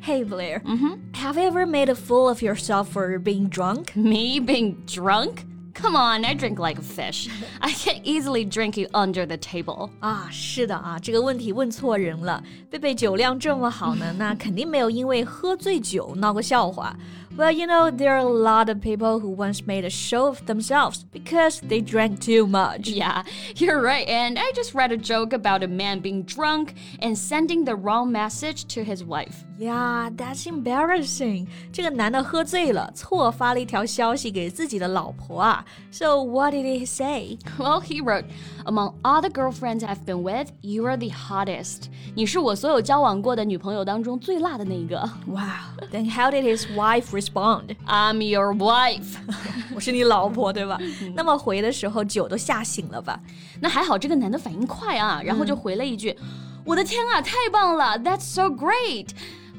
！Hey Blair, mm-hmm. have you ever made a fool of yourself for being drunk? Me being drunk? Come on, I drink like a fish. I can easily drink you under the table. 啊，是的啊，这个问题问错人了。贝贝酒量这么好呢，那肯定没有因为喝醉酒闹过笑话。 But you know, there are a lot of people who once made a show of themselves because they drank too much. Yeah, you're right. And I just read a joke about a man being drunk and sending the wrong message to his wife. Yeah, that's embarrassing. 这个男的喝醉了，错发了一条消息给自己的老婆啊。So what did he say? Well, he wrote, "Among all the girlfriends I've been with, you are the hottest." 你是我所有交往过的女朋友当中最辣的那一个。Wow. Then how did his wife respond? I'm your wife. 我是你老婆，对吧？那么回的时候酒都吓醒了吧？那还好，这个男的反应快啊，然后就回了一句：“我的天啊，太棒了！That's so great。”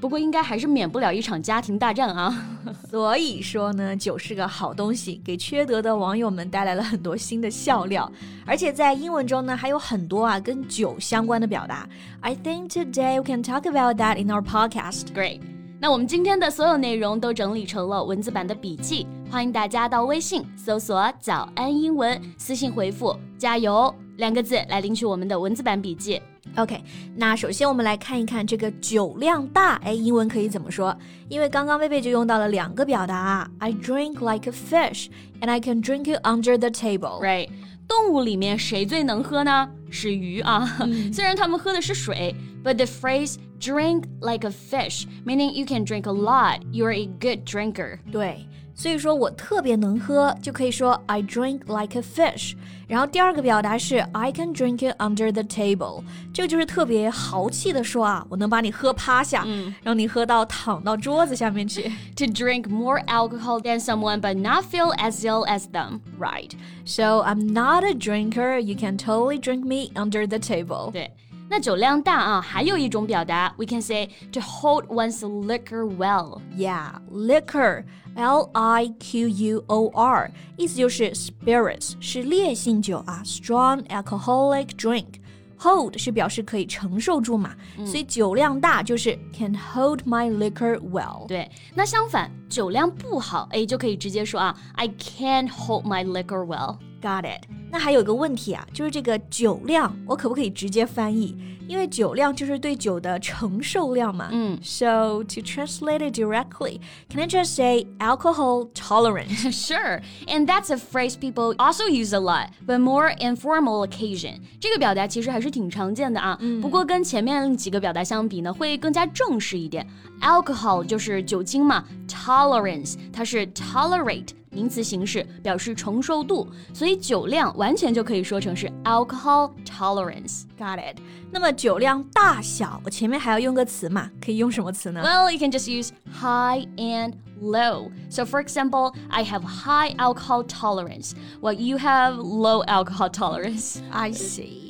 不过应该还是免不了一场家庭大战啊。所以说呢，酒是个好东西，给缺德的网友们带来了很多新的笑料。而且在英文中呢，还有很多啊跟酒相关的表达。I think today we can talk about that in our podcast. Great. 那我们今天的所有内容都整理成了文字版的笔记，欢迎大家到微信搜索“早安英文”，私信回复“加油”两个字来领取我们的文字版笔记。OK，那首先我们来看一看这个酒量大，哎，英文可以怎么说？因为刚刚贝贝就用到了两个表达啊，I drink like a fish and I can drink you under the table。Right，动物里面谁最能喝呢？是鱼啊，虽然它们喝的是水，but the phrase drink like a fish meaning you can drink a lot, you're a good drinker。对。所以说我特别能喝，就可以说 I drink like a fish。然后第二个表达是 I can drink it under the table，这个就是特别豪气的说啊，我能把你喝趴下，嗯、让你喝到躺到桌子下面去。To drink more alcohol than someone but not feel as ill as them. Right. So I'm not a drinker. You can totally drink me under the table. 对。 那酒量大啊，还有一种表达，we can say to hold one's liquor well. Yeah, liquor, L I Q U O R，意思就是 spirits，是烈性酒啊，strong alcoholic drink。Hold 是表示可以承受住嘛，嗯、所以酒量大就是 can hold my liquor well。对，那相反，酒量不好，哎，就可以直接说啊，I can't hold my liquor well。Got it。 那还有一个问题啊，就是这个酒量，我可不可以直接翻译？因为酒量就是对酒的承受量嘛。嗯。So to translate it directly, can I just say alcohol tolerance? sure. And that's a phrase people also use a lot, but more informal occasion. 这个表达其实还是挺常见的啊。嗯。不过跟前面几个表达相比呢，会更加正式一点。Alcohol 就是酒精嘛，tolerance 它是 tolerate。 名词形式表示承受度，所以酒量完全就可以说成是 alcohol tolerance。Got it？那么酒量大小，我前面还要用个词嘛？可以用什么词呢？Well, you can just use high and low. So, for example, I have high alcohol tolerance, while you have low alcohol tolerance. I see.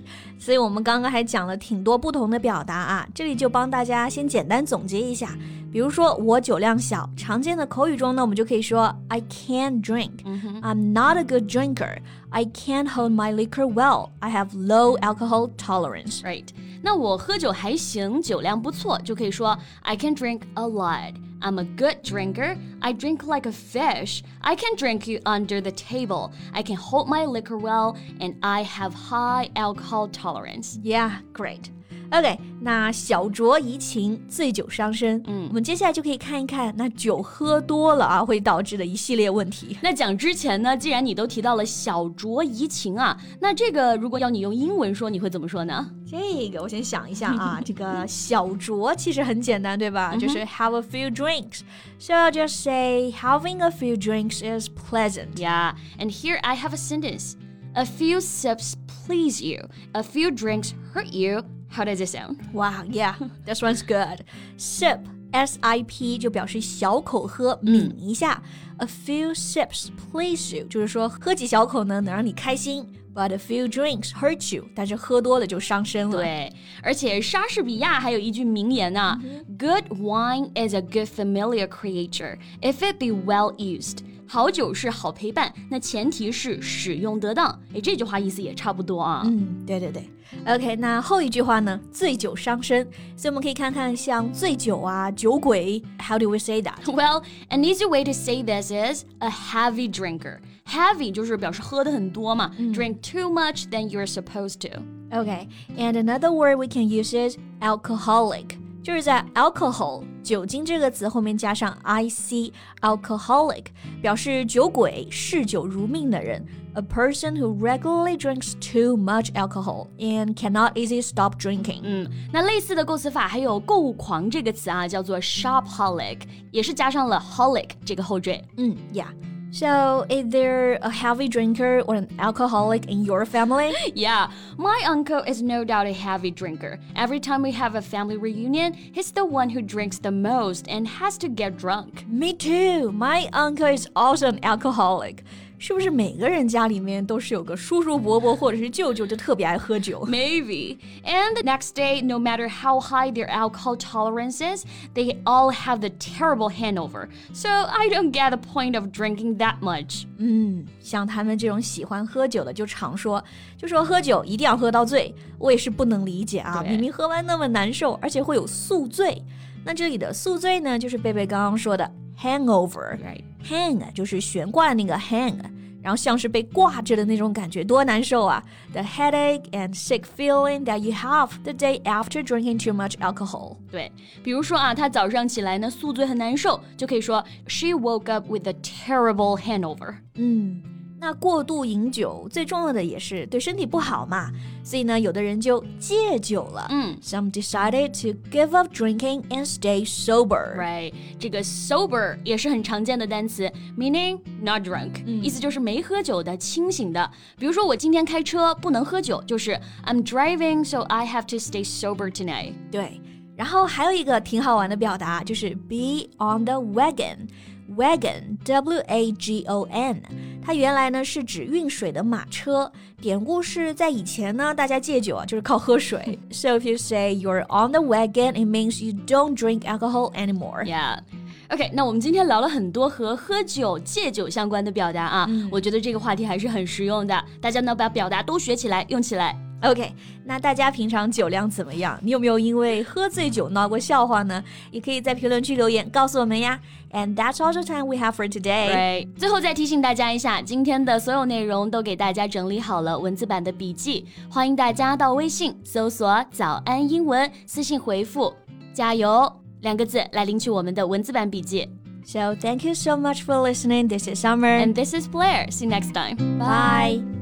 所以我们刚刚还讲了挺多不同的表达啊，这里就帮大家先简单总结一下。比如说我酒量小，常见的口语中呢，我们就可以说 I can't drink. I'm not a good drinker. I can't hold my liquor well. I have low alcohol tolerance. Right. 那我喝酒还行，酒量不错，就可以说 I can drink a lot. I'm a good drinker. I drink like a fish. I can drink you under the table. I can hold my liquor well, and I have high alcohol tolerance. Yeah, great. OK，那小酌怡情，醉酒伤身。嗯我们接下来就可以看一看，那酒喝多了啊，会导致的一系列问题。那讲之前呢，既然你都提到了小酌怡情啊，那这个如果要你用英文说，你会怎么说呢？这个我先想一下啊，这个小酌其实很简单，对吧？就是 have a few drinks。 So I'll just say having a few drinks is pleasant. Yeah, and here I have a sentence. A few sips please you. A few drinks hurt you. How does it sound? Wow, yeah, this one's good. Sip, S I P 就表示小口喝，抿一下。A few sips please you 就是说喝几小口呢，能让你开心。 But a few drinks hurt you，但是喝多了就伤身了。对，而且莎士比亚还有一句名言呢、Good wine is a good familiar creature if it be well used。 好酒是好陪伴，那前提是使用得当。哎，这句话意思也差不多啊。嗯，对对对。OK，那后一句话呢？醉酒伤身，所以我们可以看看像醉酒啊、酒鬼，How do we say that？ Well, an easy way to say this is a heavy drinker. Heavy 就是表示喝的很多嘛、d r i n k too much than you're supposed to. OK，and、another word we can use is alcoholic， 就是在 alcohol 酒精这个词后面加上 ic，alcoholic 表示酒鬼、嗜酒如命的人。A person who regularly drinks too much alcohol and cannot easily stop drinking. 嗯，那类似的构词法还有购物狂这个词啊，叫做 shopaholic，也是加上了 holic 这个后缀。嗯，Yeah. So, is there a heavy drinker or an alcoholic in your family? Yeah, my uncle is no doubt a heavy drinker. Every time we have a family reunion, he's the one who drinks the most and has to get drunk. Me too. My uncle is also an alcoholic. 是不是每个人家里面都是有个叔叔伯伯或者是舅舅就特别爱喝酒？ Maybe. And the next day, no matter how high their alcohol tolerance is, they all have the terrible hangover. So I don't get the point of drinking that much. 嗯，像他们这种喜欢喝酒的，就常说，就说喝酒一定要喝到醉。我也是不能理解啊，对明明喝完那么难受，而且会有宿醉。那这里的宿醉呢，就是贝贝刚刚说的 hangover。 Right. hang 就是悬挂的那个 hang， 然后像是被挂着的那种感觉，多难受啊！The headache and sick feeling that you have the day after drinking too much alcohol。对，比如说啊，他早上起来呢宿醉很难受，就可以说 She woke up with a terrible hangover. 嗯， 那过度饮酒最重要的也是对身体不好嘛，所以呢，有的人就戒酒了。嗯 Some decided to give up drinking and stay sober. Right，这个 sober 也是很常见的单词，meaning not drunk，、意思就是没喝酒的、清醒的。比如说我今天开车不能喝酒，就是 I'm driving, so I have to stay sober tonight。对，然后还有一个挺好玩的表达，就是 be on the wagon。Wagon w a g o n，它原来呢是指运水的马车。典故是在以前呢，大家戒酒啊就是靠喝水。so if you say you're on the wagon, it means you don't drink alcohol anymore. Yeah. OK，那我们今天聊了很多和喝酒、戒酒相关的表达啊，我觉得这个话题还是很实用的，大家呢把表达都学起来，用起来。OK，那大家平常酒量怎么样？你有没有因为喝醉酒闹过笑话呢？也可以在评论区留言告诉我们呀。And that's all the time we have for today. 对，最后再提醒大家一下，今天的所有内容都给大家整理好了文字版的笔记，欢迎大家到微信搜索“早安英文”，私信回复“加油”两个字来领取我们的文字版笔记。So thank you so much for listening. This is Summer. And this is Blair. See you next time. Bye.